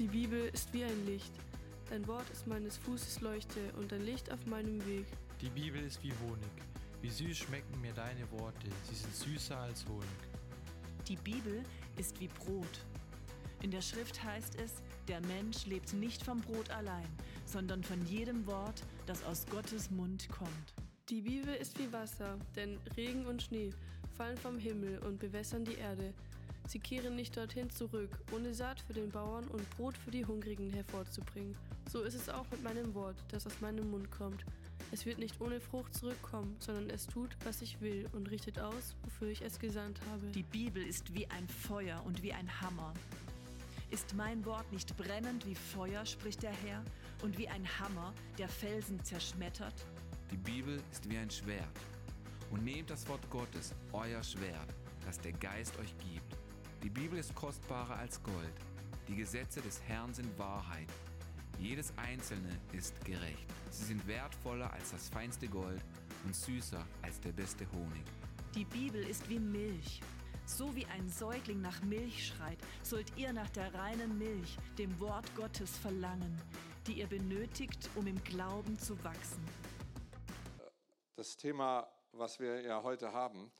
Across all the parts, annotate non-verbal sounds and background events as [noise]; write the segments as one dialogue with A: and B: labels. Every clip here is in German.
A: Die Bibel ist wie ein Licht. Dein Wort ist meines Fußes Leuchte und ein Licht auf meinem Weg.
B: Die Bibel ist wie Honig. Wie süß schmecken mir deine Worte. Sie sind süßer als Honig.
C: Die Bibel ist wie Brot. In der Schrift heißt es, der Mensch lebt nicht vom Brot allein, sondern von jedem Wort, das aus Gottes Mund kommt.
A: Die Bibel ist wie Wasser, denn Regen und Schnee fallen vom Himmel und bewässern die Erde. Sie kehren nicht dorthin zurück, ohne Saat für den Bauern und Brot für die Hungrigen hervorzubringen. So ist es auch mit meinem Wort, das aus meinem Mund kommt. Es wird nicht ohne Frucht zurückkommen, sondern es tut, was ich will und richtet aus, wofür ich es gesandt habe.
C: Die Bibel ist wie ein Feuer und wie ein Hammer. Ist mein Wort nicht brennend wie Feuer, spricht der Herr, und wie ein Hammer, der Felsen zerschmettert?
D: Die Bibel ist wie ein Schwert. Und nehmt das Wort Gottes, euer Schwert, das der Geist euch gibt. Die Bibel ist kostbarer als Gold. Die Gesetze des Herrn sind Wahrheit. Jedes einzelne ist gerecht. Sie sind wertvoller als das feinste Gold und süßer als der beste Honig.
C: Die Bibel ist wie Milch. So wie ein Säugling nach Milch schreit, sollt ihr nach der reinen Milch, dem Wort Gottes, verlangen, die ihr benötigt, um im Glauben zu wachsen.
E: Das Thema, was wir ja heute haben,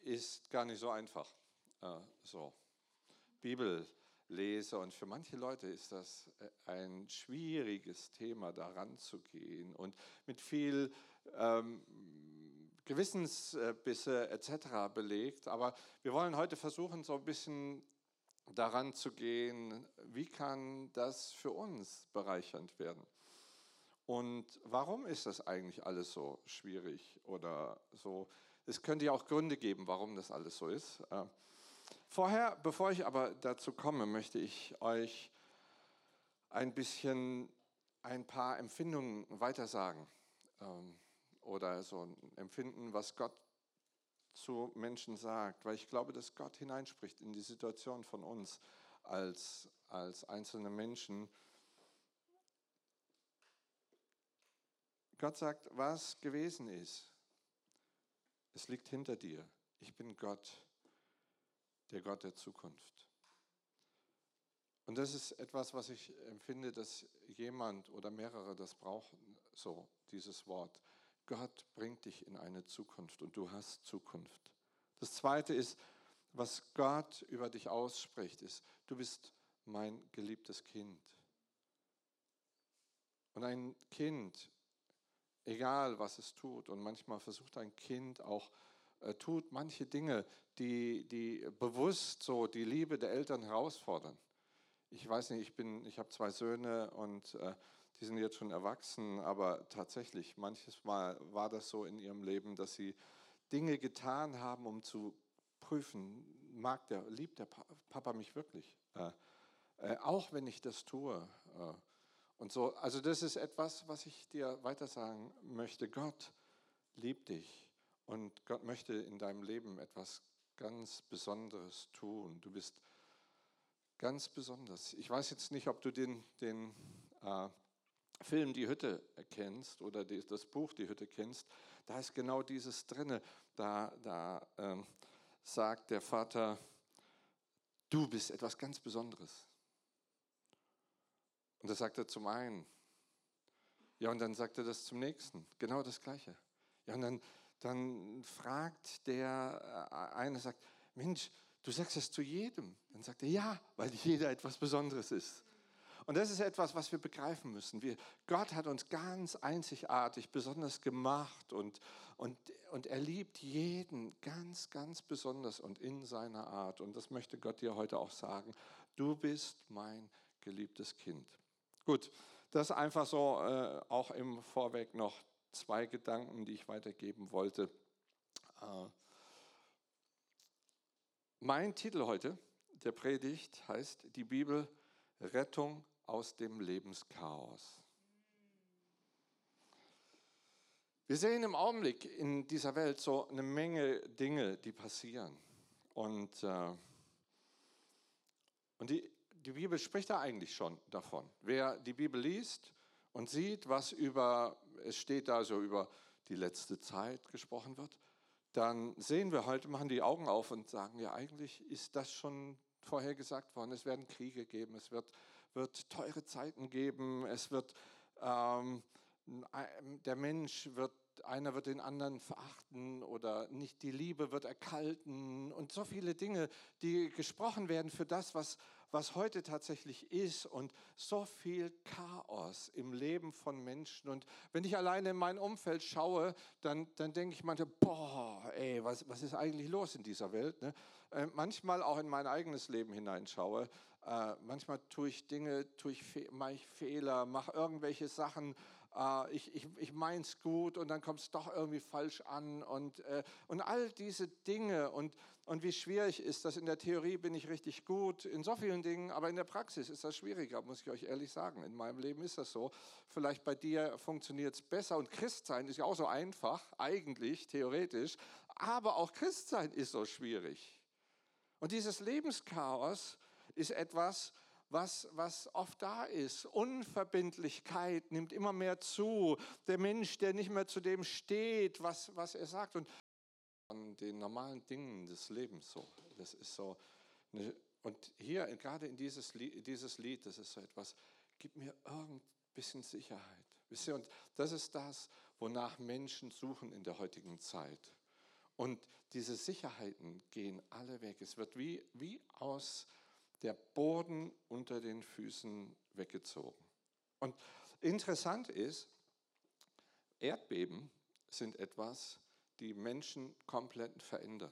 E: ist gar nicht so einfach. Äh, so. Bibellese und für manche Leute ist das äh, ein schwieriges Thema, daran zu gehen und mit viel ähm, Gewissensbisse etc. belegt. Aber wir wollen heute versuchen, so ein bisschen daran zu gehen, wie kann das für uns bereichernd werden. Und warum ist das eigentlich alles so schwierig oder so? Es könnte ja auch Gründe geben, warum das alles so ist. Vorher, bevor ich aber dazu komme, möchte ich euch ein bisschen ein paar Empfindungen weitersagen ähm, oder so Empfinden, was Gott zu Menschen sagt, weil ich glaube, dass Gott hineinspricht in die Situation von uns als, als einzelne Menschen. Gott sagt, was gewesen ist, es liegt hinter dir. Ich bin Gott der Gott der Zukunft. Und das ist etwas, was ich empfinde, dass jemand oder mehrere das brauchen, so dieses Wort. Gott bringt dich in eine Zukunft und du hast Zukunft. Das Zweite ist, was Gott über dich ausspricht, ist, du bist mein geliebtes Kind. Und ein Kind, egal was es tut, und manchmal versucht ein Kind auch tut manche Dinge, die, die bewusst so die Liebe der Eltern herausfordern. Ich weiß nicht, ich, ich habe zwei Söhne und äh, die sind jetzt schon erwachsen, aber tatsächlich, manches Mal war das so in ihrem Leben, dass sie Dinge getan haben, um zu prüfen, mag der, liebt der Papa mich wirklich? Äh, äh, auch wenn ich das tue. Äh, und so, also das ist etwas, was ich dir weiter sagen möchte. Gott liebt dich. Und Gott möchte in deinem Leben etwas ganz Besonderes tun. Du bist ganz besonders. Ich weiß jetzt nicht, ob du den, den äh, Film Die Hütte kennst oder die, das Buch Die Hütte kennst. Da ist genau dieses drinne. Da, da äh, sagt der Vater, du bist etwas ganz Besonderes. Und das sagt er zum einen. Ja, und dann sagt er das zum nächsten. Genau das Gleiche. Ja, und dann dann fragt der äh, eine, sagt, Mensch, du sagst das zu jedem. Dann sagt er, ja, weil jeder etwas Besonderes ist. Und das ist etwas, was wir begreifen müssen. Wir, Gott hat uns ganz einzigartig, besonders gemacht und, und, und er liebt jeden ganz, ganz besonders und in seiner Art. Und das möchte Gott dir heute auch sagen. Du bist mein geliebtes Kind. Gut, das einfach so äh, auch im Vorweg noch zwei Gedanken, die ich weitergeben wollte. Äh, mein Titel heute der Predigt heißt Die Bibel Rettung aus dem Lebenschaos. Wir sehen im Augenblick in dieser Welt so eine Menge Dinge, die passieren. Und, äh, und die, die Bibel spricht da eigentlich schon davon. Wer die Bibel liest, und sieht, was über, es steht da so über die letzte Zeit gesprochen wird, dann sehen wir heute, machen die Augen auf und sagen, ja, eigentlich ist das schon vorhergesagt worden, es werden Kriege geben, es wird, wird teure Zeiten geben, es wird, ähm, der Mensch wird, einer wird den anderen verachten oder nicht die Liebe wird erkalten und so viele Dinge, die gesprochen werden für das, was, was heute tatsächlich ist und so viel Chaos im Leben von Menschen. Und wenn ich alleine in mein Umfeld schaue, dann, dann denke ich manchmal, boah, ey, was, was ist eigentlich los in dieser Welt? Ne? Äh, manchmal auch in mein eigenes Leben hineinschaue. Äh, manchmal tue ich Dinge, tue ich, mache ich Fehler, mache irgendwelche Sachen, äh, ich, ich, ich meine es gut und dann kommt es doch irgendwie falsch an und, äh, und all diese Dinge und, und wie schwierig ist das. In der Theorie bin ich richtig gut in so vielen Dingen, aber in der Praxis ist das schwieriger, muss ich euch ehrlich sagen. In meinem Leben ist das so. Vielleicht bei dir funktioniert es besser und Christsein ist ja auch so einfach, eigentlich, theoretisch, aber auch Christsein ist so schwierig. Und dieses Lebenschaos ist etwas, was, was oft da ist. Unverbindlichkeit nimmt immer mehr zu. Der Mensch, der nicht mehr zu dem steht, was, was er sagt. Und an den normalen Dingen des Lebens so. Das ist so. Eine, und hier, gerade in dieses Lied, dieses Lied, das ist so etwas, gib mir irgendein bisschen Sicherheit. Wisst ihr, und das ist das, wonach Menschen suchen in der heutigen Zeit. Und diese Sicherheiten gehen alle weg. Es wird wie, wie aus der Boden unter den Füßen weggezogen. Und interessant ist, Erdbeben sind etwas, die Menschen komplett verändern.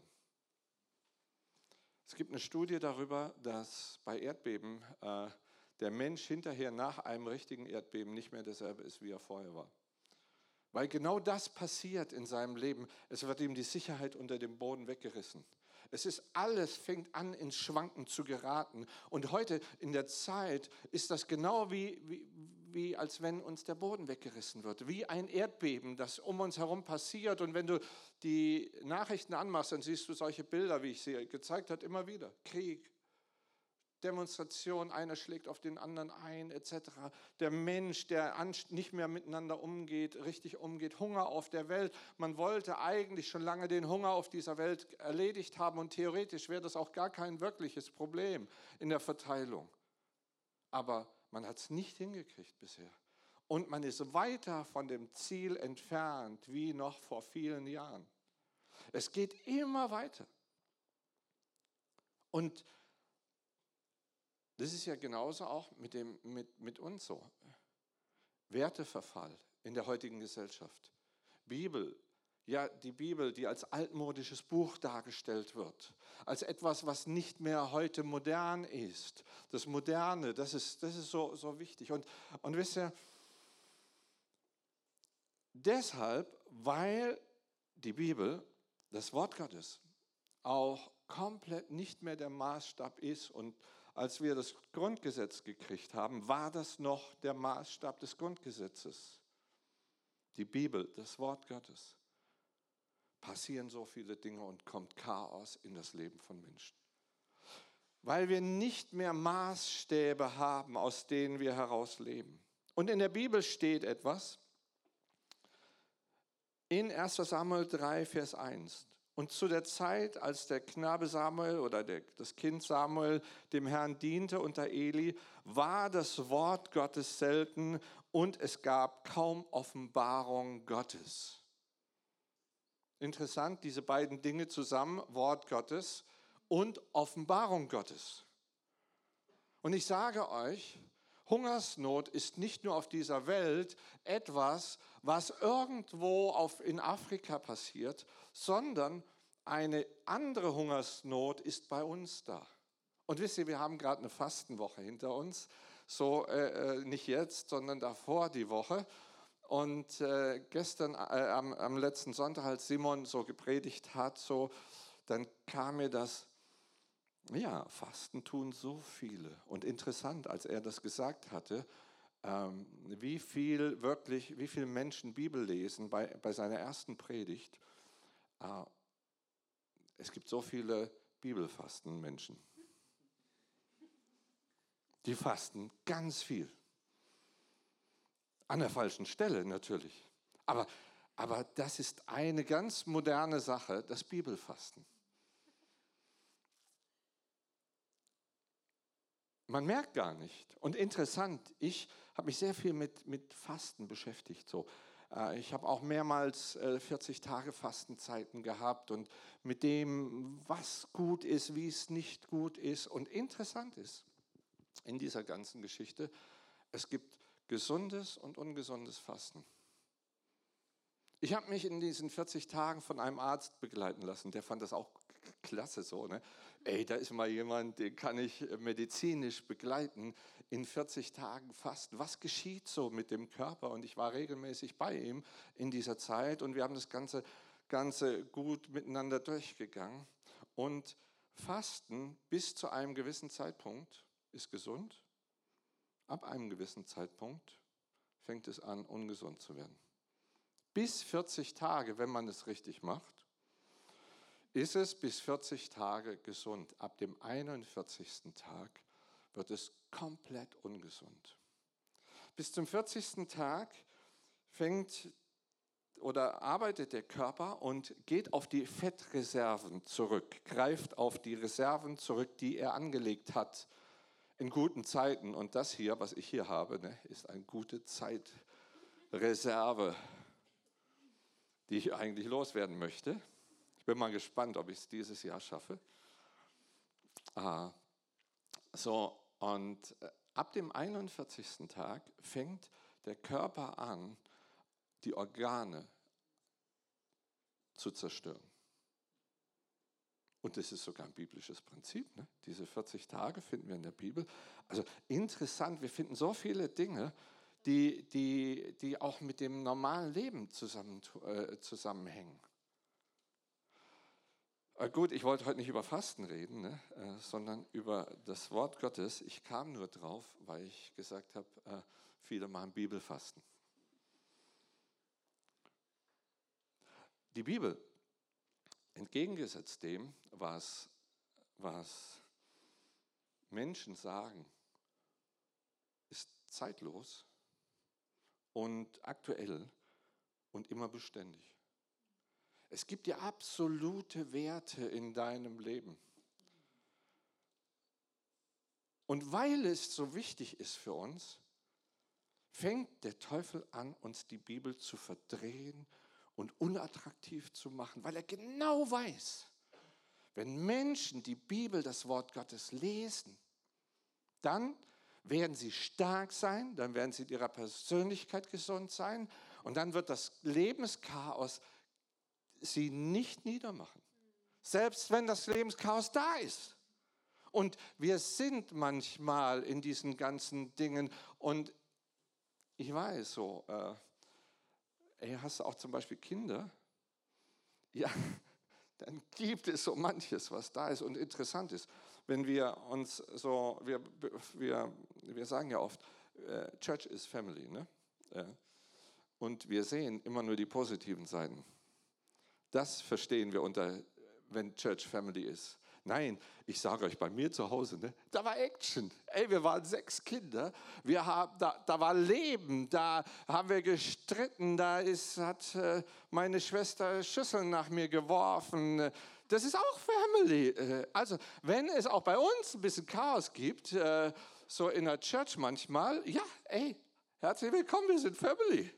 E: Es gibt eine Studie darüber, dass bei Erdbeben äh, der Mensch hinterher nach einem richtigen Erdbeben nicht mehr derselbe ist, wie er vorher war. Weil genau das passiert in seinem Leben. Es wird ihm die Sicherheit unter dem Boden weggerissen. Es ist alles, fängt an ins Schwanken zu geraten. Und heute in der Zeit ist das genau wie, wie, wie als wenn uns der Boden weggerissen wird. Wie ein Erdbeben, das um uns herum passiert. Und wenn du die Nachrichten anmachst, dann siehst du solche Bilder, wie ich sie gezeigt habe, immer wieder. Krieg, Demonstration, einer schlägt auf den anderen ein, etc. Der Mensch, der nicht mehr miteinander umgeht, richtig umgeht, Hunger auf der Welt. Man wollte eigentlich schon lange den Hunger auf dieser Welt erledigt haben und theoretisch wäre das auch gar kein wirkliches Problem in der Verteilung. Aber man hat es nicht hingekriegt bisher. Und man ist weiter von dem Ziel entfernt wie noch vor vielen Jahren. Es geht immer weiter. Und das ist ja genauso auch mit, dem, mit, mit uns so. Werteverfall in der heutigen Gesellschaft. Bibel, ja, die Bibel, die als altmodisches Buch dargestellt wird, als etwas, was nicht mehr heute modern ist. Das Moderne, das ist, das ist so, so wichtig. Und, und wisst ihr, deshalb, weil die Bibel, das Wort Gottes, auch komplett nicht mehr der Maßstab ist und als wir das Grundgesetz gekriegt haben, war das noch der Maßstab des Grundgesetzes. Die Bibel, das Wort Gottes. Passieren so viele Dinge und kommt Chaos in das Leben von Menschen. Weil wir nicht mehr Maßstäbe haben, aus denen wir heraus leben. Und in der Bibel steht etwas, in 1 Samuel 3, Vers 1. Und zu der Zeit, als der Knabe Samuel oder der, das Kind Samuel dem Herrn diente unter Eli, war das Wort Gottes selten und es gab kaum Offenbarung Gottes. Interessant, diese beiden Dinge zusammen, Wort Gottes und Offenbarung Gottes. Und ich sage euch, Hungersnot ist nicht nur auf dieser Welt etwas, was irgendwo auf, in Afrika passiert, sondern eine andere Hungersnot ist bei uns da. Und wisst ihr, wir haben gerade eine Fastenwoche hinter uns. So äh, äh, nicht jetzt, sondern davor die Woche. Und äh, gestern, äh, am, am, letzten Sonntag, als Simon so gepredigt hat, so, dann kam mir das, ja, Fasten tun so viele. Und interessant, als er das gesagt hatte, ähm, wie viel wirklich, wie viele Menschen Bibel lesen bei, bei seiner ersten Predigt. Äh, es gibt so viele Bibelfastenmenschen. Die fasten ganz viel. An der falschen Stelle natürlich. Aber, aber das ist eine ganz moderne Sache, das Bibelfasten. man merkt gar nicht. Und interessant, ich habe mich sehr viel mit, mit Fasten beschäftigt. So. Äh, ich habe auch mehrmals 40 äh, Tage Fastenzeiten gehabt und mit dem, was gut ist, wie es nicht gut ist. Und interessant ist in dieser ganzen Geschichte, es gibt gesundes und ungesundes Fasten. Ich habe mich in diesen 40 Tagen von einem Arzt begleiten lassen, der fand das auch klasse so. Ne? Ey, da ist mal jemand, den kann ich medizinisch begleiten in 40 Tagen fast. Was geschieht so mit dem Körper? Und ich war regelmäßig bei ihm in dieser Zeit und wir haben das Ganze, Ganze gut miteinander durchgegangen. Und Fasten bis zu einem gewissen Zeitpunkt ist gesund. Ab einem gewissen Zeitpunkt fängt es an, ungesund zu werden. Bis 40 Tage, wenn man es richtig macht, ist es bis 40 Tage gesund. Ab dem 41. Tag wird es komplett ungesund. Bis zum 40. Tag fängt oder arbeitet der Körper und geht auf die Fettreserven zurück, greift auf die Reserven zurück, die er angelegt hat in guten Zeiten. Und das hier, was ich hier habe, ne, ist eine gute Zeitreserve, die ich eigentlich loswerden möchte. Ich bin mal gespannt, ob ich es dieses Jahr schaffe. Ah, so, und äh, ab dem 41. Tag fängt der Körper an, die Organe zu zerstören. Und das ist sogar ein biblisches Prinzip. Ne? Diese 40 Tage finden wir in der Bibel. Also interessant, wir finden so viele Dinge, die, die, die auch mit dem normalen Leben zusammen, äh, zusammenhängen. Äh, gut, ich wollte heute nicht über Fasten reden, ne, äh, sondern über das Wort Gottes. Ich kam nur drauf, weil ich gesagt habe, äh, viele machen Bibelfasten. Die Bibel, entgegengesetzt dem, was, was Menschen sagen, ist zeitlos und aktuell und immer beständig. Es gibt dir absolute Werte in deinem Leben. Und weil es so wichtig ist für uns, fängt der Teufel an, uns die Bibel zu verdrehen und unattraktiv zu machen, weil er genau weiß, wenn Menschen die Bibel, das Wort Gottes lesen, dann werden sie stark sein, dann werden sie in ihrer Persönlichkeit gesund sein und dann wird das Lebenschaos sie nicht niedermachen. Selbst wenn das Lebenschaos da ist. Und wir sind manchmal in diesen ganzen Dingen. Und ich weiß so, äh, ey, hast du auch zum Beispiel Kinder? Ja, [laughs] dann gibt es so manches, was da ist und interessant ist. Wenn wir uns so, wir, wir, wir sagen ja oft, äh, Church is Family, ne? Äh, und wir sehen immer nur die positiven Seiten. Das verstehen wir unter, wenn Church Family ist. Nein, ich sage euch, bei mir zu Hause, ne, da war Action. Ey, wir waren sechs Kinder, wir haben, da, da war Leben, da haben wir gestritten, da ist, hat äh, meine Schwester Schüsseln nach mir geworfen. Das ist auch Family. Äh, also, wenn es auch bei uns ein bisschen Chaos gibt, äh, so in der Church manchmal, ja, ey, herzlich willkommen, wir sind Family.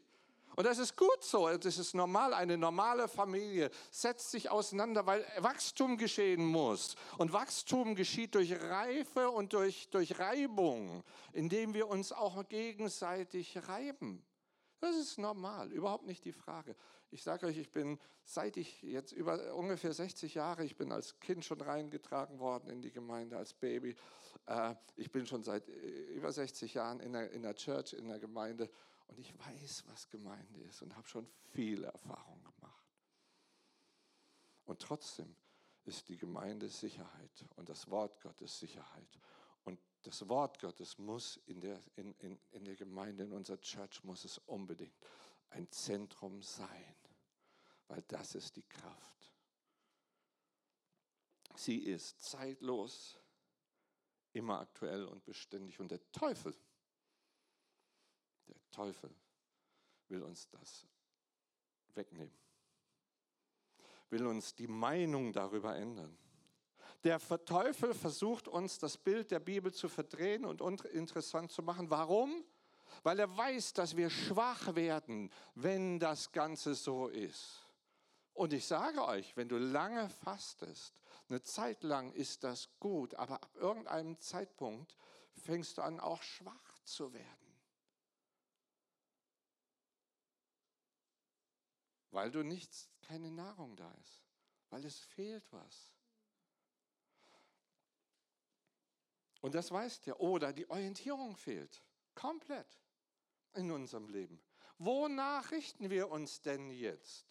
E: Und das ist gut so, das ist normal. Eine normale Familie setzt sich auseinander, weil Wachstum geschehen muss. Und Wachstum geschieht durch Reife und durch, durch Reibung, indem wir uns auch gegenseitig reiben. Das ist normal, überhaupt nicht die Frage. Ich sage euch, ich bin, seit ich jetzt über ungefähr 60 Jahre, ich bin als Kind schon reingetragen worden in die Gemeinde, als Baby. Äh, ich bin schon seit äh, über 60 Jahren in der, in der Church, in der Gemeinde und ich weiß, was Gemeinde ist und habe schon viele Erfahrungen gemacht. Und trotzdem ist die Gemeinde Sicherheit und das Wort Gottes Sicherheit. Und das Wort Gottes muss in der, in, in, in der Gemeinde, in unserer Church, muss es unbedingt ein Zentrum sein, weil das ist die Kraft. Sie ist zeitlos, immer aktuell und beständig. Und der Teufel der Teufel will uns das wegnehmen, will uns die Meinung darüber ändern. Der Teufel versucht uns das Bild der Bibel zu verdrehen und interessant zu machen. Warum? Weil er weiß, dass wir schwach werden, wenn das Ganze so ist. Und ich sage euch, wenn du lange fastest, eine Zeit lang ist das gut, aber ab irgendeinem Zeitpunkt fängst du an, auch schwach zu werden. Weil du nichts, keine Nahrung da ist, weil es fehlt was. Und das weißt ihr. Oder die Orientierung fehlt. Komplett in unserem Leben. Wonach richten wir uns denn jetzt?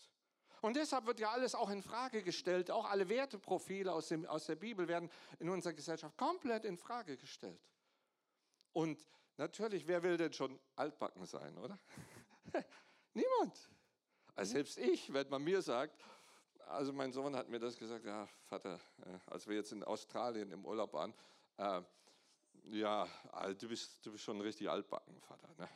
E: Und deshalb wird ja alles auch in Frage gestellt. Auch alle Werteprofile aus, dem, aus der Bibel werden in unserer Gesellschaft komplett in Frage gestellt. Und natürlich, wer will denn schon altbacken sein, oder? [laughs] Niemand. Also selbst ich, wenn man mir sagt, also mein Sohn hat mir das gesagt, ja, Vater, äh, als wir jetzt in Australien im Urlaub waren, äh, ja, also du bist, du bist schon richtig altbacken, Vater. Ne?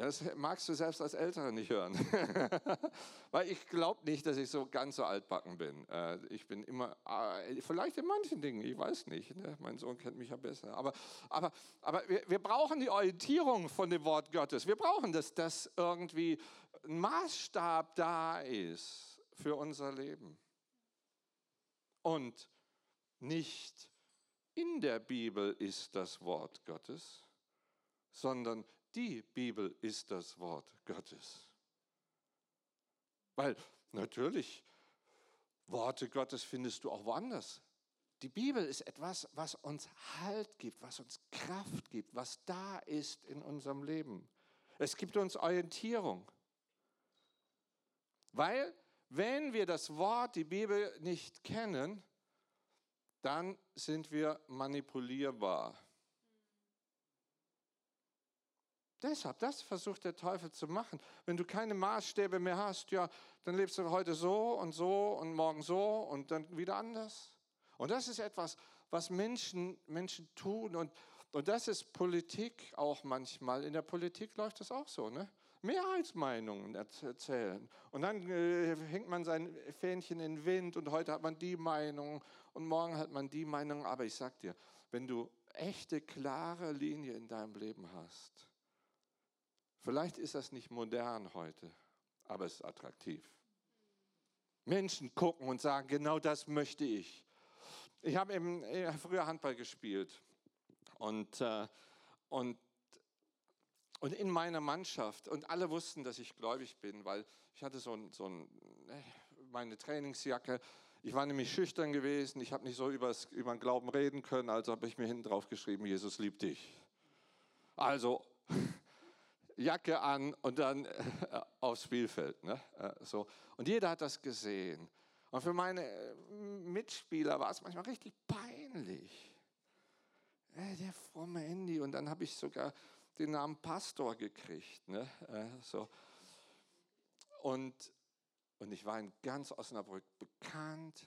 E: Ja, das magst du selbst als Älterer nicht hören. [laughs] Weil ich glaube nicht, dass ich so ganz so altbacken bin. Äh, ich bin immer, äh, vielleicht in manchen Dingen, ich weiß nicht. Ne? Mein Sohn kennt mich ja besser. Aber, aber, aber wir, wir brauchen die Orientierung von dem Wort Gottes. Wir brauchen, dass das irgendwie ein Maßstab da ist für unser Leben. Und nicht in der Bibel ist das Wort Gottes, sondern die Bibel ist das Wort Gottes. Weil natürlich, Worte Gottes findest du auch woanders. Die Bibel ist etwas, was uns Halt gibt, was uns Kraft gibt, was da ist in unserem Leben. Es gibt uns Orientierung. Weil, wenn wir das Wort, die Bibel nicht kennen, dann sind wir manipulierbar. Deshalb, das versucht der Teufel zu machen. Wenn du keine Maßstäbe mehr hast, ja, dann lebst du heute so und so und morgen so und dann wieder anders. Und das ist etwas, was Menschen, Menschen tun und, und das ist Politik auch manchmal. In der Politik läuft das auch so, ne? Mehrheitsmeinungen erzählen. Und dann äh, hängt man sein Fähnchen in den Wind und heute hat man die Meinung und morgen hat man die Meinung. Aber ich sag dir, wenn du echte, klare Linie in deinem Leben hast, vielleicht ist das nicht modern heute, aber es ist attraktiv. Menschen gucken und sagen, genau das möchte ich. Ich habe eben äh, früher Handball gespielt und, äh, und und in meiner Mannschaft, und alle wussten, dass ich gläubig bin, weil ich hatte so, ein, so ein, äh, meine Trainingsjacke. Ich war nämlich schüchtern gewesen, ich habe nicht so übers, über den Glauben reden können, also habe ich mir hinten drauf geschrieben, Jesus liebt dich. Also [laughs] Jacke an und dann [laughs] äh, aufs Spielfeld. Ne? Äh, so. Und jeder hat das gesehen. Und für meine Mitspieler war es manchmal richtig peinlich. Der fromme Handy. Und dann habe ich sogar den Namen Pastor gekriegt. Ne? Äh, so. und, und ich war in ganz Osnabrück bekannt,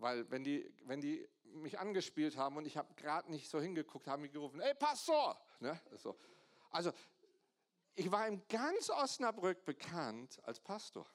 E: weil wenn die, wenn die mich angespielt haben und ich habe gerade nicht so hingeguckt, haben die gerufen, ey Pastor! Ne? So. Also ich war in ganz Osnabrück bekannt als Pastor,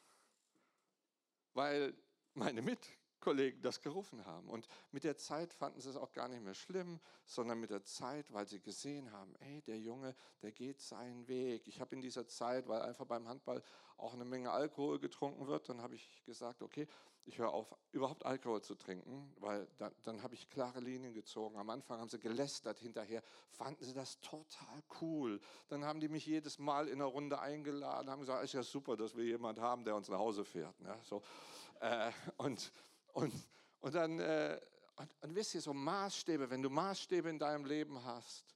E: weil meine Mit Kollegen das gerufen haben. Und mit der Zeit fanden sie es auch gar nicht mehr schlimm, sondern mit der Zeit, weil sie gesehen haben, ey, der Junge, der geht seinen Weg. Ich habe in dieser Zeit, weil einfach beim Handball auch eine Menge Alkohol getrunken wird, dann habe ich gesagt, okay, ich höre auf, überhaupt Alkohol zu trinken, weil dann, dann habe ich klare Linien gezogen. Am Anfang haben sie gelästert, hinterher fanden sie das total cool. Dann haben die mich jedes Mal in einer Runde eingeladen, haben gesagt, ist ja super, dass wir jemanden haben, der uns nach Hause fährt. Ne? So, äh, und und, und dann, äh, und, und wisst ihr, so Maßstäbe, wenn du Maßstäbe in deinem Leben hast,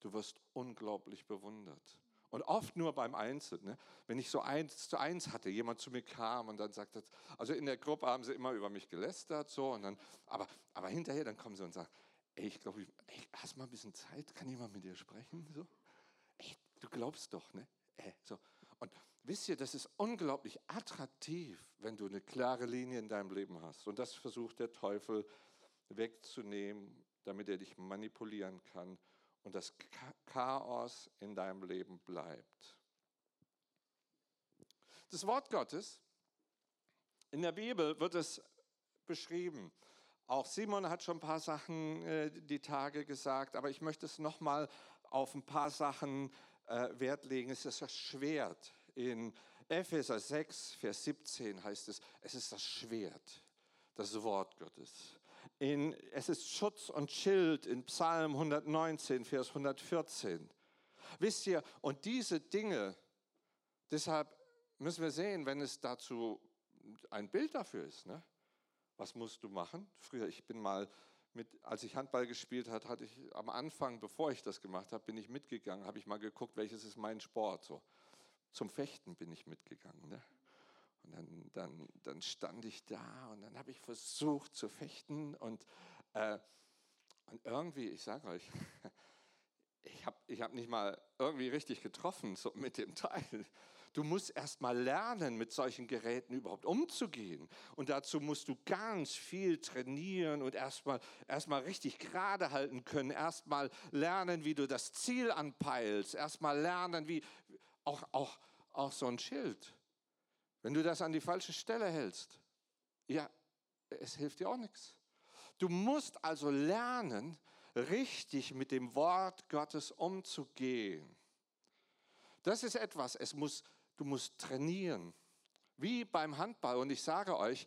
E: du wirst unglaublich bewundert. Und oft nur beim Einzelnen. Ne? Wenn ich so eins zu eins hatte, jemand zu mir kam und dann sagte, also in der Gruppe haben sie immer über mich gelästert, so, und dann, aber, aber hinterher, dann kommen sie und sagen, ey, ich glaube, ey, hast mal ein bisschen Zeit, kann jemand mit dir sprechen? So? Ey, du glaubst doch, ne? Äh, so. Und wisst ihr, das ist unglaublich attraktiv, wenn du eine klare Linie in deinem Leben hast. Und das versucht der Teufel wegzunehmen, damit er dich manipulieren kann und das Chaos in deinem Leben bleibt. Das Wort Gottes, in der Bibel wird es beschrieben Auch Simon hat schon ein paar Sachen äh, die Tage gesagt, aber ich möchte es nochmal auf ein paar Sachen äh, Wert legen. Es ist das Schwert. In Epheser 6, Vers 17 heißt es, es ist das Schwert, das Wort Gottes. In, es ist Schutz und Schild in Psalm 119, Vers 114. Wisst ihr, und diese Dinge, deshalb müssen wir sehen, wenn es dazu ein Bild dafür ist. Ne? Was musst du machen? Früher, ich bin mal mit, als ich Handball gespielt habe, hatte ich am Anfang, bevor ich das gemacht habe, bin ich mitgegangen, habe ich mal geguckt, welches ist mein Sport. So. Zum Fechten bin ich mitgegangen. Ne? Und dann, dann, dann stand ich da und dann habe ich versucht zu fechten und, äh, und irgendwie, ich sage euch, [laughs] ich habe ich hab nicht mal irgendwie richtig getroffen so mit dem Teil. Du musst erst mal lernen, mit solchen Geräten überhaupt umzugehen. Und dazu musst du ganz viel trainieren und erst mal, erst mal richtig gerade halten können. Erst mal lernen, wie du das Ziel anpeilst. Erst mal lernen, wie auch, auch, auch so ein Schild. Wenn du das an die falsche Stelle hältst, ja, es hilft dir auch nichts. Du musst also lernen, richtig mit dem Wort Gottes umzugehen. Das ist etwas, es muss Du musst trainieren. Wie beim Handball. Und ich sage euch,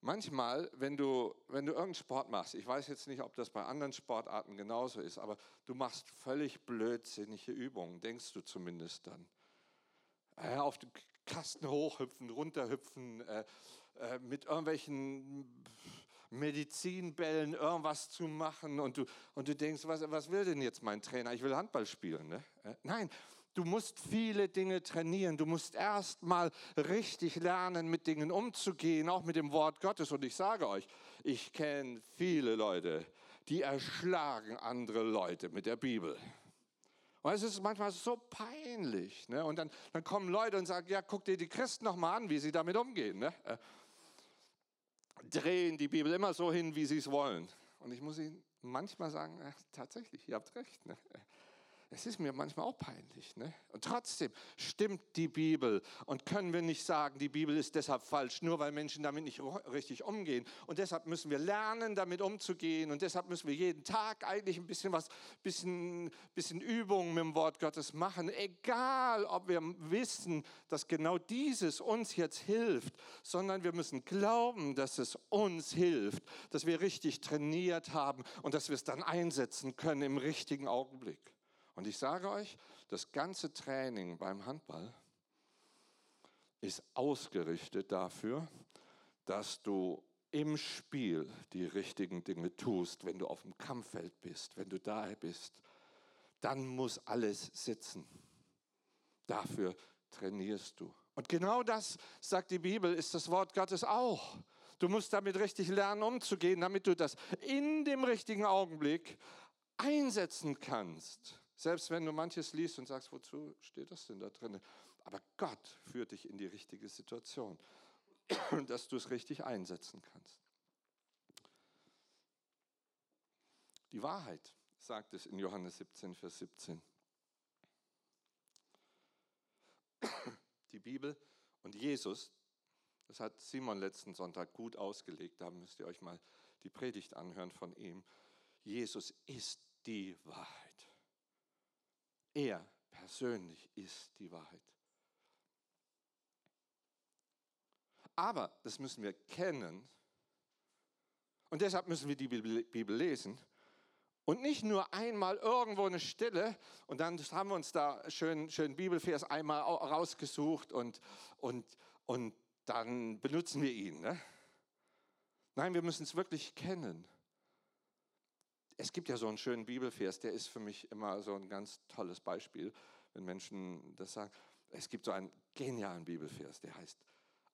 E: manchmal, wenn du, wenn du irgendeinen Sport machst, ich weiß jetzt nicht, ob das bei anderen Sportarten genauso ist, aber du machst völlig blödsinnige Übungen, denkst du zumindest dann. Auf den Kasten hochhüpfen, runterhüpfen, äh, äh, mit irgendwelchen Medizinbällen irgendwas zu machen und du, und du denkst, was, was will denn jetzt mein Trainer? Ich will Handball spielen. Ne? Äh, nein, Du musst viele Dinge trainieren. Du musst erstmal richtig lernen, mit Dingen umzugehen, auch mit dem Wort Gottes. Und ich sage euch, ich kenne viele Leute, die erschlagen andere Leute mit der Bibel. Und es ist manchmal so peinlich. Ne? Und dann, dann kommen Leute und sagen, ja, guck dir die Christen noch mal an, wie sie damit umgehen. Ne? Äh, drehen die Bibel immer so hin, wie sie es wollen. Und ich muss ihnen manchmal sagen, ach, tatsächlich, ihr habt recht. Ne? Es ist mir manchmal auch peinlich. Ne? Und trotzdem stimmt die Bibel. Und können wir nicht sagen, die Bibel ist deshalb falsch, nur weil Menschen damit nicht richtig umgehen. Und deshalb müssen wir lernen, damit umzugehen. Und deshalb müssen wir jeden Tag eigentlich ein bisschen was, bisschen, bisschen Übungen mit dem Wort Gottes machen. Egal, ob wir wissen, dass genau dieses uns jetzt hilft, sondern wir müssen glauben, dass es uns hilft, dass wir richtig trainiert haben und dass wir es dann einsetzen können im richtigen Augenblick. Und ich sage euch, das ganze Training beim Handball ist ausgerichtet dafür, dass du im Spiel die richtigen Dinge tust, wenn du auf dem Kampffeld bist, wenn du da bist, dann muss alles sitzen. Dafür trainierst du. Und genau das, sagt die Bibel, ist das Wort Gottes auch. Du musst damit richtig lernen, umzugehen, damit du das in dem richtigen Augenblick einsetzen kannst. Selbst wenn du manches liest und sagst, wozu steht das denn da drin? Aber Gott führt dich in die richtige Situation, [clears throat] dass du es richtig einsetzen kannst. Die Wahrheit, sagt es in Johannes 17, Vers 17. [clears throat] Die Bibel und Jesus, das hat Simon letzten Sonntag gut ausgelegt, da müsst ihr euch mal die Predigt anhören von ihm. Jesus ist die Wahrheit. Er persönlich ist die Wahrheit. Aber das müssen wir kennen. Und deshalb müssen wir die Bibel lesen. Und nicht nur einmal irgendwo eine Stelle und dann haben wir uns da schön, schön Bibelvers einmal rausgesucht und, und, und dann benutzen wir ihn. Ne? Nein, wir müssen es wirklich kennen es gibt ja so einen schönen Bibelvers, der ist für mich immer so ein ganz tolles Beispiel, wenn Menschen das sagen. Es gibt so einen genialen Bibelvers, der heißt,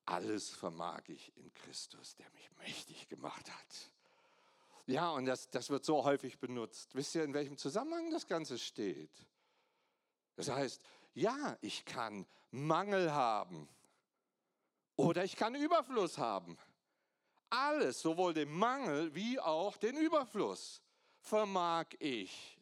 E: alles vermag ich in Christus, der mich mächtig gemacht hat. Ja, und das, das wird so häufig benutzt. Wisst ihr, in welchem Zusammenhang das Ganze steht? Das heißt, ja, ich kann Mangel haben oder ich kann Überfluss haben. Alles, sowohl den Mangel wie auch den Überfluss vermag ich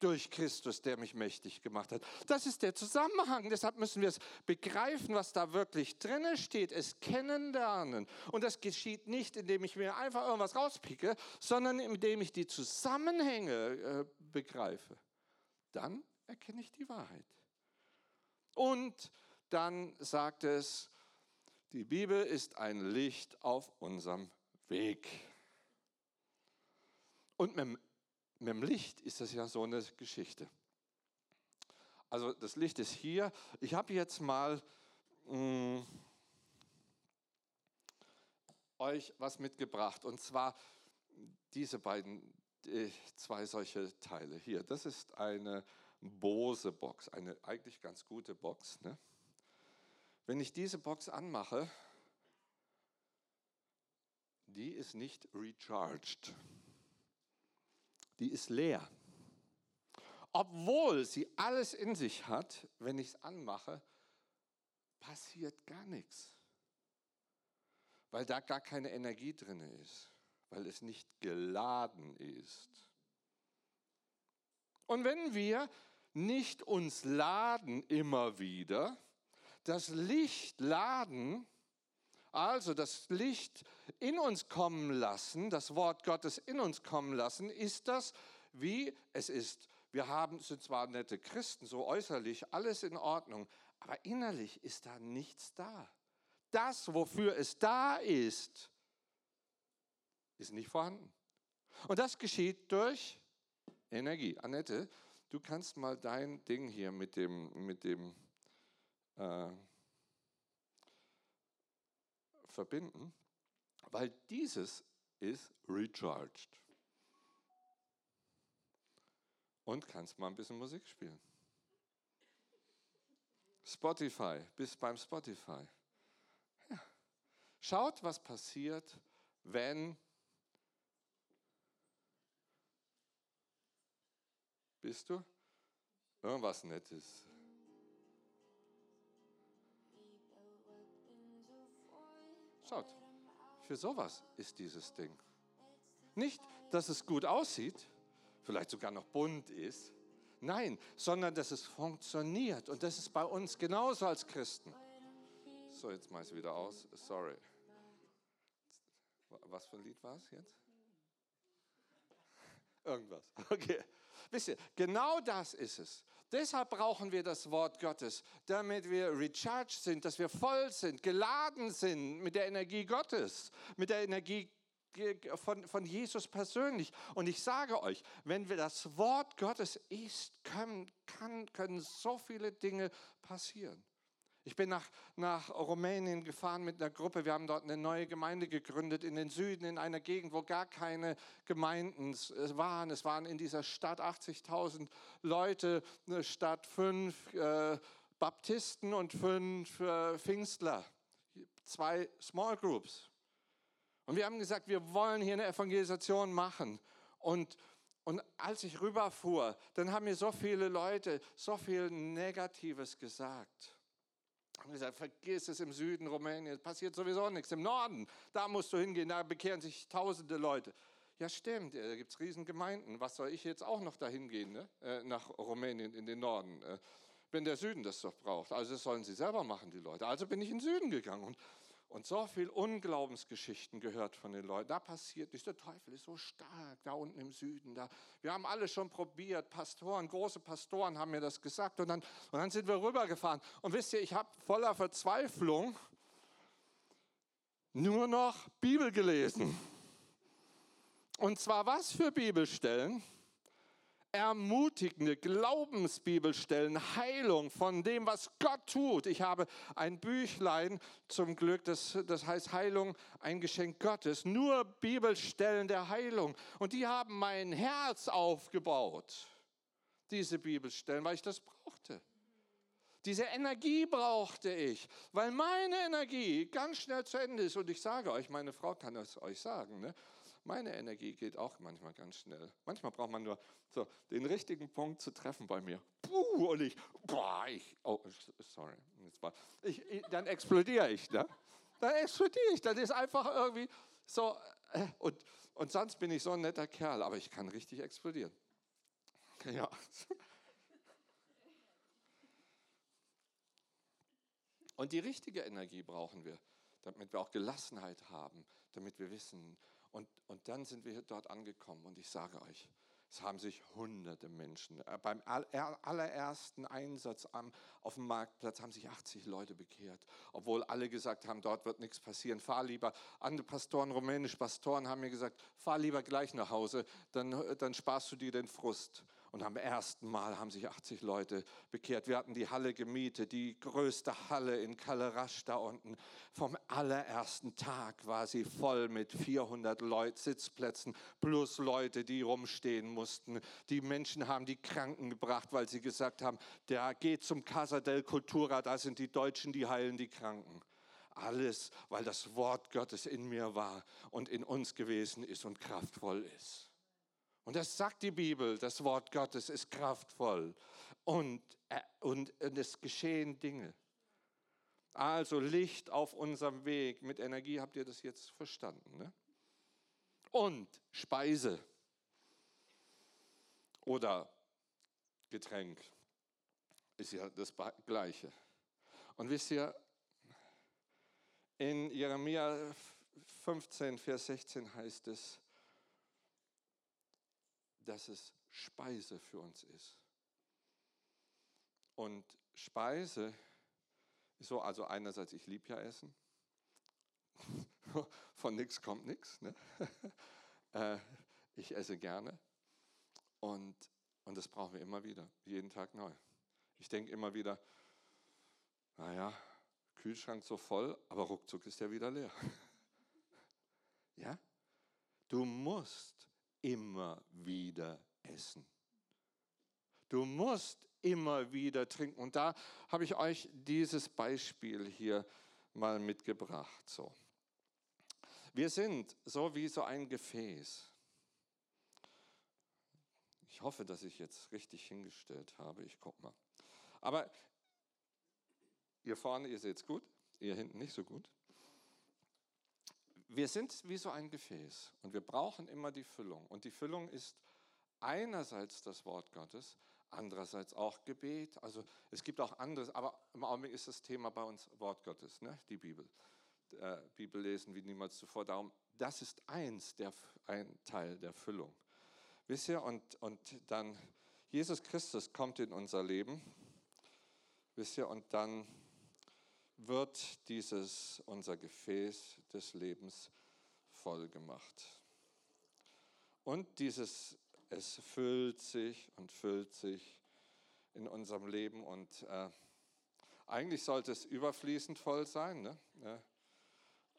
E: durch Christus, der mich mächtig gemacht hat. Das ist der Zusammenhang. Deshalb müssen wir es begreifen, was da wirklich drinne steht, es kennenlernen. Und das geschieht nicht, indem ich mir einfach irgendwas rauspicke, sondern indem ich die Zusammenhänge äh, begreife. Dann erkenne ich die Wahrheit. Und dann sagt es, die Bibel ist ein Licht auf unserem Weg. Und mit, mit dem Licht ist das ja so eine Geschichte. Also das Licht ist hier. Ich habe jetzt mal mh, mm, euch was mitgebracht. Und zwar diese beiden, die, zwei solche Teile hier. Das ist eine Bose-Box, eine eigentlich ganz gute Box. Ne? Wenn ich diese Box anmache, die ist nicht recharged. Die ist leer. Obwohl sie alles in sich hat, wenn ich es anmache, passiert gar nichts. Weil da gar keine Energie drin ist, weil es nicht geladen ist. Und wenn wir nicht uns laden immer wieder, das Licht laden, also das Licht in uns kommen lassen, das Wort Gottes in uns kommen lassen, ist das wie es ist. Wir haben, sind zwar nette Christen, so äußerlich, alles in Ordnung, aber innerlich ist da nichts da. Das, wofür es da ist, ist nicht vorhanden. Und das geschieht durch Energie. Annette, du kannst mal dein Ding hier mit dem, mit dem äh, verbinden, weil dieses ist recharged. Und kannst mal ein bisschen Musik spielen. Spotify, bis beim Spotify. Ja. Schaut, was passiert, wenn bist du irgendwas Nettes. Schaut, für sowas ist dieses Ding. Nicht, dass es gut aussieht, vielleicht sogar noch bunt ist. Nein, sondern dass es funktioniert. Und das ist bei uns genauso als Christen. So, jetzt mache ich es wieder aus. Sorry. Was für ein Lied war es jetzt? [laughs] Irgendwas. Okay. Wisst ihr, genau das ist es. Deshalb brauchen wir das Wort Gottes, damit wir recharged sind, dass wir voll sind, geladen sind mit der Energie Gottes, mit der Energie von, von Jesus persönlich. Und ich sage euch, wenn wir das Wort Gottes ist, können, kann, können so viele Dinge passieren. Ich bin nach, nach Rumänien gefahren mit einer Gruppe. Wir haben dort eine neue Gemeinde gegründet in den Süden, in einer Gegend, wo gar keine Gemeinden waren. Es waren in dieser Stadt 80.000 Leute, eine Stadt fünf äh, Baptisten und fünf äh, Pfingstler, zwei Small Groups. Und wir haben gesagt, wir wollen hier eine Evangelisation machen. Und, und als ich rüberfuhr, dann haben mir so viele Leute so viel Negatives gesagt. Haben gesagt, vergiss es im Süden Rumäniens, passiert sowieso nichts. Im Norden, da musst du hingehen, da bekehren sich tausende Leute. Ja, stimmt, da gibt es Riesengemeinden. Was soll ich jetzt auch noch dahin gehen, ne? Äh, nach Rumänien in den Norden, äh, wenn der Süden das doch braucht? Also das sollen sie selber machen, die Leute. Also bin ich in den Süden gegangen und und so viel Unglaubensgeschichten gehört von den Leuten. Da passiert nichts. Der Teufel ist so stark da unten im Süden. Da. Wir haben alle schon probiert. Pastoren, große Pastoren haben mir das gesagt. Und dann, und dann sind wir rübergefahren. Und wisst ihr, ich habe voller Verzweiflung nur noch Bibel gelesen. Und zwar was für Bibelstellen? Ermutigende Glaubensbibelstellen, Heilung von dem, was Gott tut. Ich habe ein Büchlein zum Glück, das, das heißt Heilung, ein Geschenk Gottes. Nur Bibelstellen der Heilung. Und die haben mein Herz aufgebaut, diese Bibelstellen, weil ich das brauchte. Diese Energie brauchte ich, weil meine Energie ganz schnell zu Ende ist. Und ich sage euch, meine Frau kann es euch sagen, ne? Meine Energie geht auch manchmal ganz schnell. Manchmal braucht man nur so den richtigen Punkt zu treffen bei mir. Puh, und ich, boah, ich, oh, sorry, ich, ich, dann explodiere ich, ne? Dann explodiere ich, dann ist einfach irgendwie so, äh, und, und sonst bin ich so ein netter Kerl, aber ich kann richtig explodieren. [laughs] Ja. Und die richtige Energie brauchen wir, damit wir auch Gelassenheit haben, damit wir wissen. Und, und dann sind wir dort angekommen und ich sage euch, es haben sich hunderte Menschen. Äh, beim allerersten Einsatz auf dem Marktplatz haben sich 80 Leute bekehrt, obwohl alle gesagt haben, dort wird nichts passieren. Fahr lieber. Andere Pastoren, rumänische Pastoren haben mir gesagt, fahr lieber gleich nach Hause, dann, dann sparst du dir den Frust. Und am ersten Mal haben sich 80 Leute bekehrt. Wir hatten die Halle gemietet, die größte Halle in Kalerasch da unten. Vom allerersten Tag war sie voll mit 400 Leut Sitzplätzen plus Leute, die rumstehen mussten. Die Menschen haben die Kranken gebracht, weil sie gesagt haben, der geht zum Casa del Cultura, da sind die Deutschen, die heilen die Kranken. Alles, weil das Wort Gottes in mir war und in uns gewesen ist und kraftvoll ist. Und das sagt die Bibel, das Wort Gottes ist kraftvoll und, äh, und, und es geschehen Dinge. Also Licht auf unserem Weg mit Energie, habt ihr das jetzt verstanden? Ne? Und Speise oder Getränk ist ja das Gleiche. Und wisst ihr, in Jeremia 15, Vers 16 heißt es, dass es Speise für uns ist. Und Speise ist so, also einerseits, ich liebe ja Essen. [laughs] Von nichts kommt nichts. Ne? [laughs] Äh, ich esse gerne. Und, und das brauchen wir immer wieder, jeden Tag neu. Ich denke immer wieder, naja, Kühlschrank so voll, aber ruckzuck ist er wieder leer. [laughs] ja? Du musst immer wieder essen. Du musst immer wieder trinken. Und da habe ich euch dieses Beispiel hier mal mitgebracht. So. Wir sind so wie so ein Gefäß. Ich hoffe, dass ich jetzt richtig hingestellt habe. Ich gucke mal. Aber ihr vorne, ihr seht es gut, ihr hinten nicht so gut wir sind wie so ein Gefäß und wir brauchen immer die Füllung. Und die Füllung ist einerseits das Wort Gottes, andererseits auch Gebet. Also es gibt auch anderes, aber im Augenblick ist das Thema bei uns Wort Gottes, ne? die Bibel. Äh, Bibel lesen wie niemals zuvor. Darum, das ist eins, der, ein Teil der Füllung. Wisst ihr, und, und dann Jesus Christus kommt in unser Leben. Wisst ihr, und dann wird dieses unser Gefäß des Lebens voll gemacht. Und dieses, es füllt sich und füllt sich in unserem Leben und äh, eigentlich sollte es überfließend voll sein. Ne?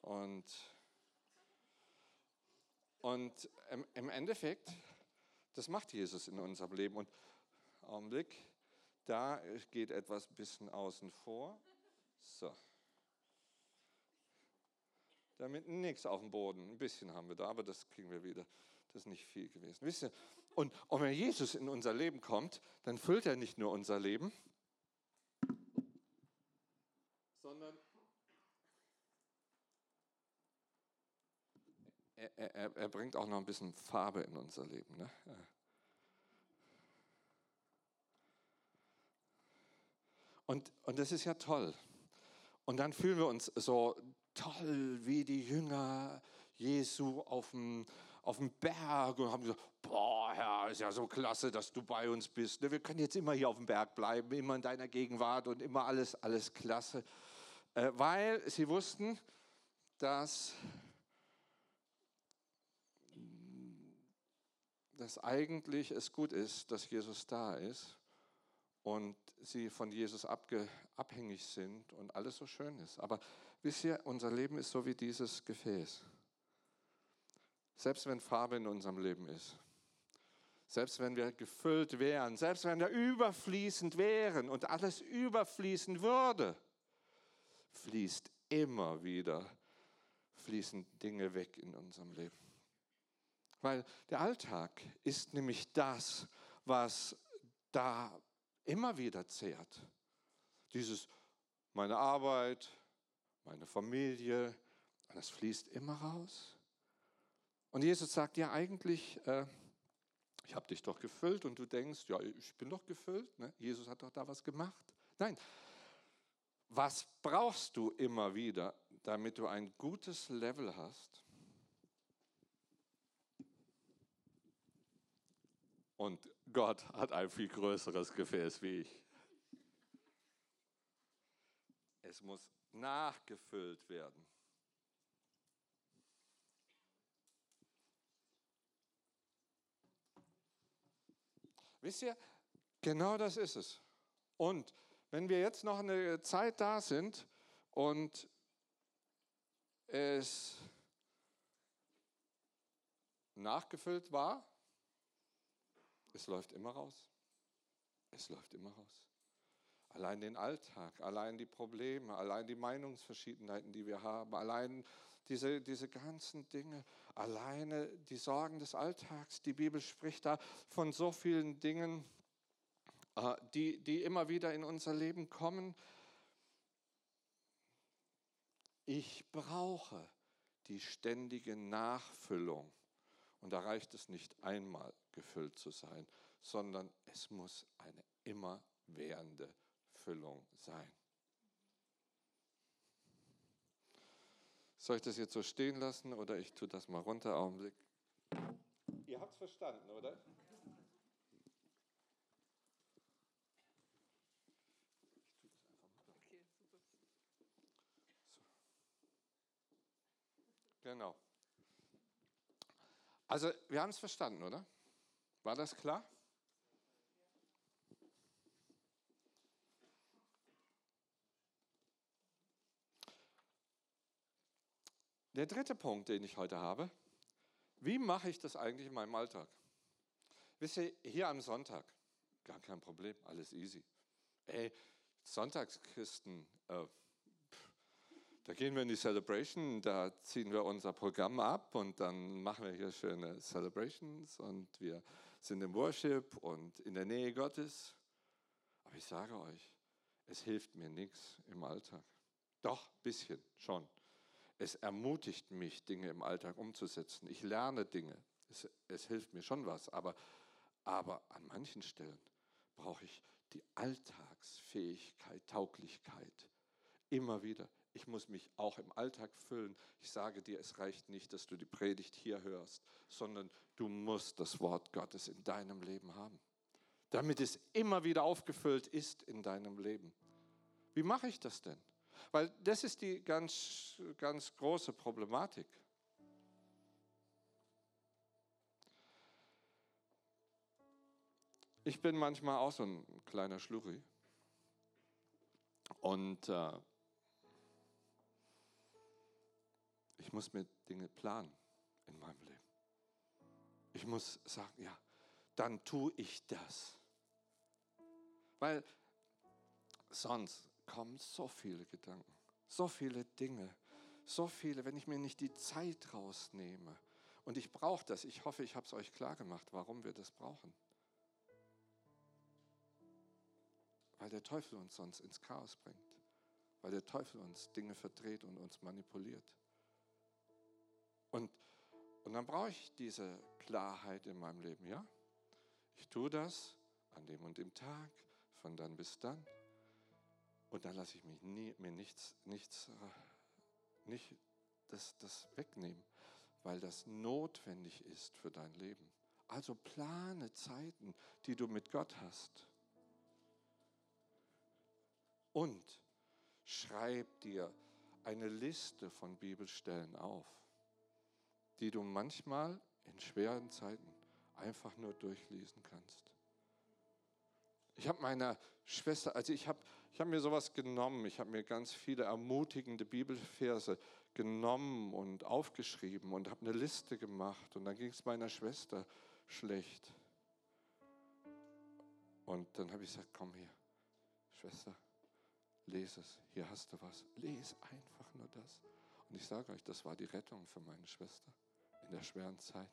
E: Und, und im, im, Endeffekt, das macht Jesus in unserem Leben. Und Augenblick, da geht etwas ein bisschen außen vor. So. Damit nichts auf dem Boden. Ein bisschen haben wir da, aber das kriegen wir wieder. Das ist nicht viel gewesen. Wisst ihr? Und, und wenn Jesus in unser Leben kommt, dann füllt er nicht nur unser Leben, sondern er, er, er, bringt auch noch ein bisschen Farbe in unser Leben. Ne? Und, und das ist ja toll. Und dann fühlen wir uns so toll wie die Jünger Jesu auf dem, auf dem Berg und haben gesagt, boah, Herr, ist ja so klasse, dass du bei uns bist. Ne, wir können jetzt immer hier auf dem Berg bleiben, immer in deiner Gegenwart und immer alles, alles klasse. Äh, weil sie wussten, dass, dass eigentlich es gut ist, dass Jesus da ist und sie von Jesus abge, abhängig sind und alles so schön ist. Aber wisst ihr, unser Leben ist so wie dieses Gefäß. Selbst wenn Farbe in unserem Leben ist, selbst wenn wir gefüllt wären, selbst wenn wir überfließend wären und alles überfließen würde, fließt immer wieder, fließen Dinge weg in unserem Leben. Weil der Alltag ist nämlich das, was da immer wieder zehrt. Dieses, meine Arbeit, meine Familie, das fließt immer raus. Und Jesus sagt ja eigentlich, äh, Ich habe dich doch gefüllt und du denkst, ja, ich bin doch gefüllt. Ne? Jesus hat doch da was gemacht. Nein, was brauchst du immer wieder, damit du ein gutes Level hast? Und Gott hat ein viel größeres Gefäß wie ich. Es muss nachgefüllt werden. Wisst ihr, genau das ist es. Und wenn wir jetzt noch eine Zeit da sind und es nachgefüllt war, es läuft immer raus. Es läuft immer raus. Allein den Alltag, allein die Probleme, allein die Meinungsverschiedenheiten, die wir haben, allein diese, diese ganzen Dinge, alleine die Sorgen des Alltags. Die Bibel spricht da von so vielen Dingen, äh, die, die immer wieder in unser Leben kommen. Ich brauche die ständige Nachfüllung. Und da reicht es nicht einmal gefüllt zu sein, sondern es muss eine immerwährende Füllung sein. Soll ich das jetzt so stehen lassen oder ich tue das mal runter? Augenblick. Ihr habt es verstanden, oder? Genau. Also, wir haben es verstanden, oder? War das klar? Der dritte Punkt, den ich heute habe, wie mache ich das eigentlich in meinem Alltag? Wisst ihr, hier am Sonntag, gar kein Problem, alles easy. Ey, Sonntagskisten, äh, da gehen wir in die Celebration, da ziehen wir unser Programm ab und dann machen wir hier schöne Celebrations und wir sind im Worship und in der Nähe Gottes. Aber ich sage euch, es hilft mir nichts im Alltag. Doch, ein bisschen schon. Es ermutigt mich, Dinge im Alltag umzusetzen. Ich lerne Dinge. Es, es hilft mir schon was. Aber, aber an manchen Stellen brauche ich die Alltagsfähigkeit, Tauglichkeit. Immer wieder. Ich muss mich auch im Alltag füllen. Ich sage dir, es reicht nicht, dass du die Predigt hier hörst, sondern du musst das Wort Gottes in deinem Leben haben, damit es immer wieder aufgefüllt ist in deinem Leben. Wie mache ich das denn? Weil das ist die ganz, ganz große Problematik. Ich bin manchmal auch so ein kleiner Schluri. Und äh, ich muss mir Dinge planen in meinem Leben. Ich muss sagen, ja, dann tue ich das. Weil sonst kommen so viele Gedanken, so viele Dinge, so viele, wenn ich mir nicht die Zeit rausnehme. Und ich brauche das. Ich hoffe, ich habe es euch klar gemacht, warum wir das brauchen. Weil der Teufel uns sonst ins Chaos bringt. Weil der Teufel uns Dinge verdreht und uns manipuliert. Und, und dann brauche ich diese Klarheit in meinem Leben, ja? Ich tue das an dem und dem Tag, von dann bis dann. Und da lasse ich mich nie, mir nichts, nichts, äh, nicht das, das wegnehmen, weil das notwendig ist für dein Leben. Also plane Zeiten, die du mit Gott hast. Und schreib dir eine Liste von Bibelstellen auf, die du manchmal in schweren Zeiten einfach nur durchlesen kannst. Ich habe meiner Schwester, also ich habe ich hab mir sowas genommen, ich habe mir ganz viele ermutigende Bibelverse genommen und aufgeschrieben und habe eine Liste gemacht und dann ging es meiner Schwester schlecht. Und dann habe ich gesagt, komm hier, Schwester, lese es, hier hast du was, lese einfach nur das. Und ich sage euch, das war die Rettung für meine Schwester in der schweren Zeit.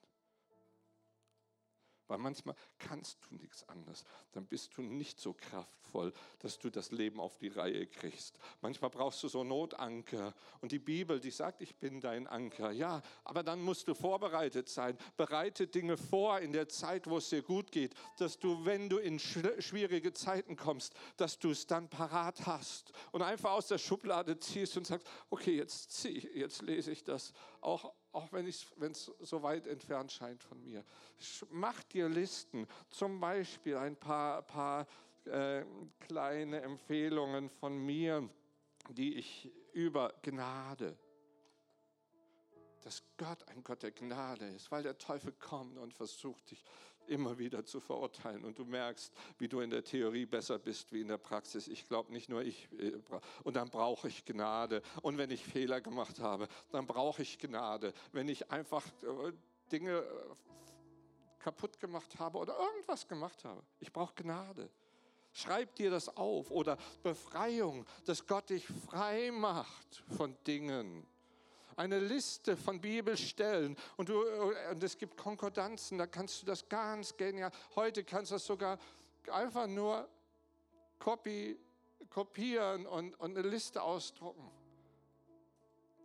E: Weil manchmal kannst du nichts anderes. Dann bist du nicht so kraftvoll, dass du das Leben auf die Reihe kriegst. Manchmal brauchst du so Notanker. Und die Bibel, die sagt, ich bin dein Anker. Ja, aber dann musst du vorbereitet sein. Bereite Dinge vor in der Zeit, wo es dir gut geht, dass du, wenn du in schwierige Zeiten kommst, dass du es dann parat hast und einfach aus der Schublade ziehst und sagst, okay, jetzt zieh, jetzt lese ich das, auch, auch wenn es so weit entfernt scheint von mir. Mach dir Listen, zum Beispiel ein paar, paar äh, kleine Empfehlungen von mir, die ich über Gnade dass Gott ein Gott der Gnade ist, weil der Teufel kommt und versucht dich immer wieder zu verurteilen. Und du merkst, wie du in der Theorie besser bist wie in der Praxis. Ich glaube nicht nur ich. Äh, und dann brauche ich Gnade. Und wenn ich Fehler gemacht habe, dann brauche ich Gnade. Wenn ich einfach äh, Dinge äh, kaputt gemacht habe oder irgendwas gemacht habe, ich brauche Gnade. Schreib dir das auf oder Befreiung, dass Gott dich frei macht von Dingen, eine Liste von Bibelstellen und, du, und es gibt Konkordanzen, da kannst du das ganz genial. Heute kannst du das sogar einfach nur copy, kopieren und, und eine Liste ausdrucken.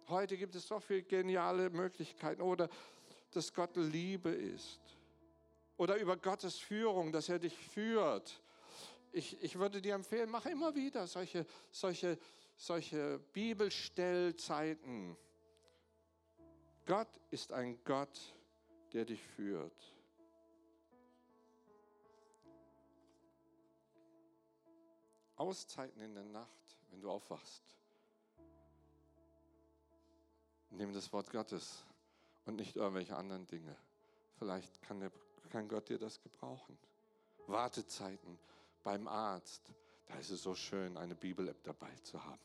E: Heute gibt es so viele geniale Möglichkeiten. Oder dass Gott Liebe ist. Oder über Gottes Führung, dass er dich führt. Ich, ich würde dir empfehlen, mach immer wieder solche, solche, solche Bibelstellzeiten. Gott ist ein Gott, der dich führt. Auszeiten in der Nacht, wenn du aufwachst. Nimm das Wort Gottes und nicht irgendwelche anderen Dinge. Vielleicht kann, der, kann Gott dir das gebrauchen. Wartezeiten beim Arzt. Da ist es so schön, eine Bibel-App dabei zu haben.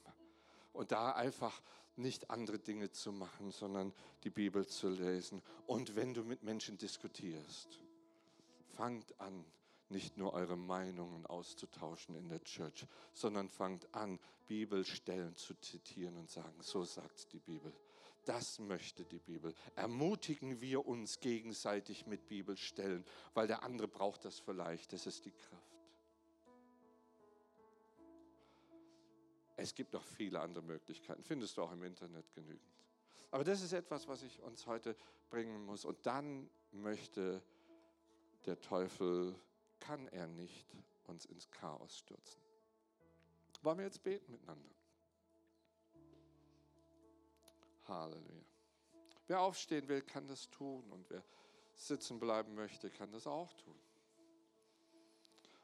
E: Und da einfach nicht andere Dinge zu machen, sondern die Bibel zu lesen. Und wenn du mit Menschen diskutierst, fangt an, nicht nur eure Meinungen auszutauschen in der Church, sondern fangt an, Bibelstellen zu zitieren und sagen, so sagt die Bibel. Das möchte die Bibel. Ermutigen wir uns gegenseitig mit Bibelstellen, weil der andere braucht das vielleicht. Das ist die Kraft. Es gibt noch viele andere Möglichkeiten, findest du auch im Internet genügend. Aber das ist etwas, was ich uns heute bringen muss. Und dann möchte der Teufel, kann er nicht uns ins Chaos stürzen. Wollen wir jetzt beten miteinander? Halleluja. Wer aufstehen will, kann das tun. Und wer sitzen bleiben möchte, kann das auch tun.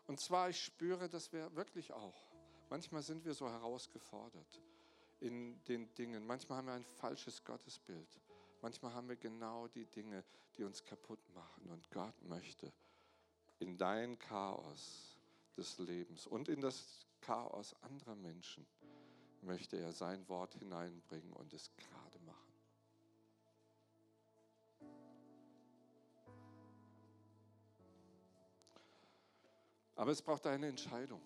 E: Und zwar, ich spüre, dass wir wirklich auch Manchmal sind wir so herausgefordert in den Dingen. Manchmal haben wir ein falsches Gottesbild. Manchmal haben wir genau die Dinge, die uns kaputt machen. Und Gott möchte in dein Chaos des Lebens und in das Chaos anderer Menschen, möchte er sein Wort hineinbringen und es gerade machen. Aber es braucht eine Entscheidung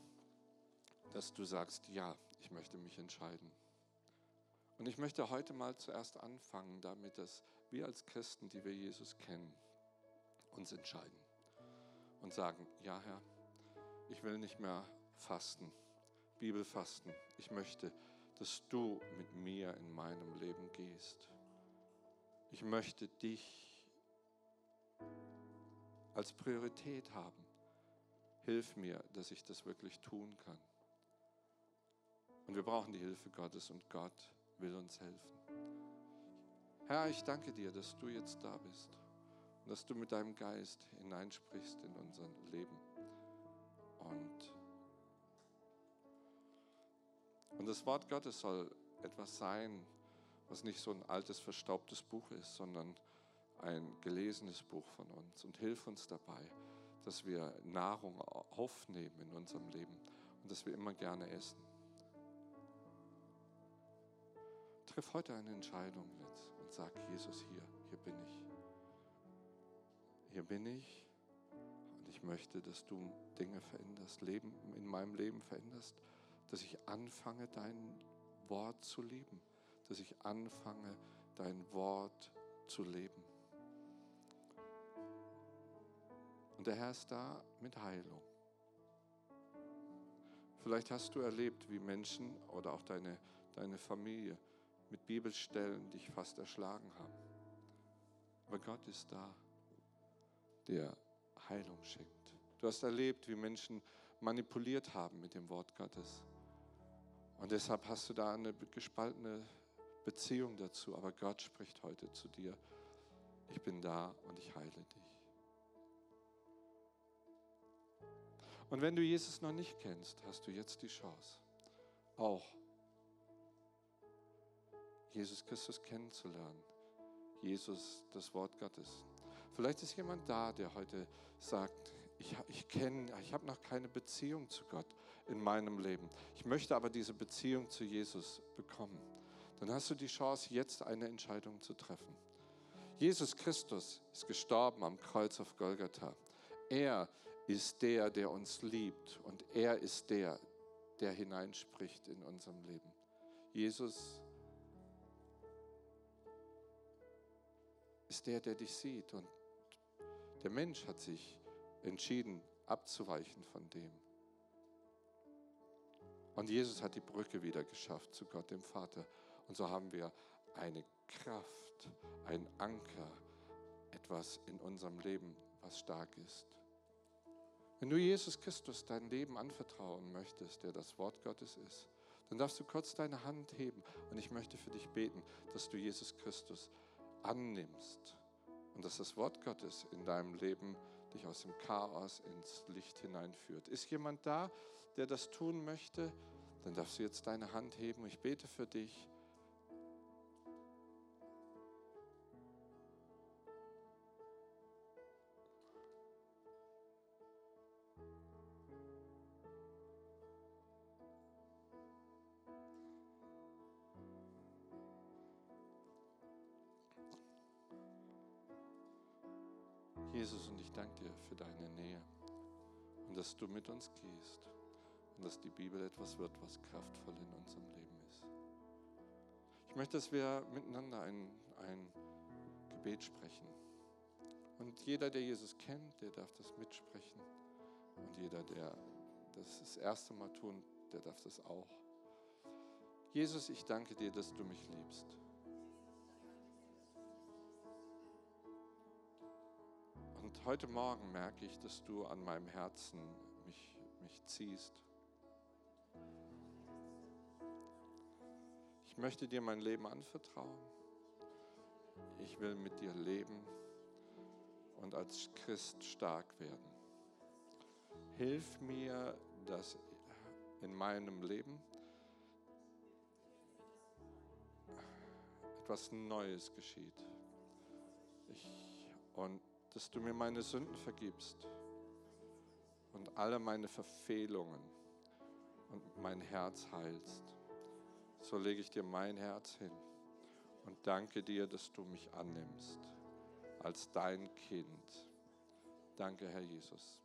E: dass du sagst, ja, ich möchte mich entscheiden. Und ich möchte heute mal zuerst anfangen, damit dass wir als Christen, die wir Jesus kennen, uns entscheiden und sagen, ja Herr, ich will nicht mehr fasten, Bibelfasten. Ich möchte, dass du mit mir in meinem Leben gehst. Ich möchte dich als Priorität haben. Hilf mir, dass ich das wirklich tun kann. Und wir brauchen die Hilfe Gottes und Gott will uns helfen. Herr, ich danke dir, dass du jetzt da bist und dass du mit deinem Geist hineinsprichst in unser Leben. Und, und das Wort Gottes soll etwas sein, was nicht so ein altes, verstaubtes Buch ist, sondern ein gelesenes Buch von uns. Und hilf uns dabei, dass wir Nahrung aufnehmen in unserem Leben und dass wir immer gerne essen. Triff heute eine Entscheidung jetzt und sag, Jesus, hier, hier bin ich. Hier bin ich und ich möchte, dass du Dinge veränderst, Leben in meinem Leben veränderst, dass ich anfange, dein Wort zu lieben, dass ich anfange, dein Wort zu leben. Und der Herr ist da mit Heilung. Vielleicht hast du erlebt, wie Menschen oder auch deine, deine Familie mit Bibelstellen dich fast erschlagen haben. Aber Gott ist da, der Heilung schenkt. Du hast erlebt, wie Menschen manipuliert haben mit dem Wort Gottes. Und deshalb hast du da eine gespaltene Beziehung dazu. Aber Gott spricht heute zu dir. Ich bin da und ich heile dich. Und wenn du Jesus noch nicht kennst, hast du jetzt die Chance, auch Jesus Christus kennenzulernen. Jesus, das Wort Gottes. Vielleicht ist jemand da, der heute sagt, ich, ich kenne, ich habe noch keine Beziehung zu Gott in meinem Leben. Ich möchte aber diese Beziehung zu Jesus bekommen. Dann hast du die Chance, jetzt eine Entscheidung zu treffen. Jesus Christus ist gestorben am Kreuz auf Golgatha. Er ist der, der uns liebt und er ist der, der hineinspricht in unserem Leben. Jesus ist der, der dich sieht und der Mensch hat sich entschieden, abzuweichen von dem. Und Jesus hat die Brücke wieder geschafft zu Gott, dem Vater. Und so haben wir eine Kraft, ein Anker, etwas in unserem Leben, was stark ist. Wenn du Jesus Christus dein Leben anvertrauen möchtest, der das Wort Gottes ist, dann darfst du kurz deine Hand heben und ich möchte für dich beten, dass du Jesus Christus annimmst und dass das Wort Gottes in deinem Leben dich aus dem Chaos ins Licht hineinführt. Ist jemand da, der das tun möchte? Dann darfst du jetzt deine Hand heben. Ich bete für dich. Jesus, und ich danke dir für deine Nähe und dass du mit uns gehst und dass die Bibel etwas wird, was kraftvoll in unserem Leben ist. Ich möchte, dass wir miteinander ein, ein Gebet sprechen. Und jeder, der Jesus kennt, der darf das mitsprechen. Und jeder, der das das erste Mal tun, der darf das auch. Jesus, ich danke dir, dass du mich liebst. Und heute Morgen merke ich, dass du an meinem Herzen mich, mich ziehst. Ich möchte dir mein Leben anvertrauen. Ich will mit dir leben und als Christ stark werden. Hilf mir, dass in meinem Leben etwas Neues geschieht. Ich, und dass du mir meine Sünden vergibst und alle meine Verfehlungen und mein Herz heilst. So lege ich dir mein Herz hin und danke dir, dass du mich annimmst als dein Kind. Danke, Herr Jesus.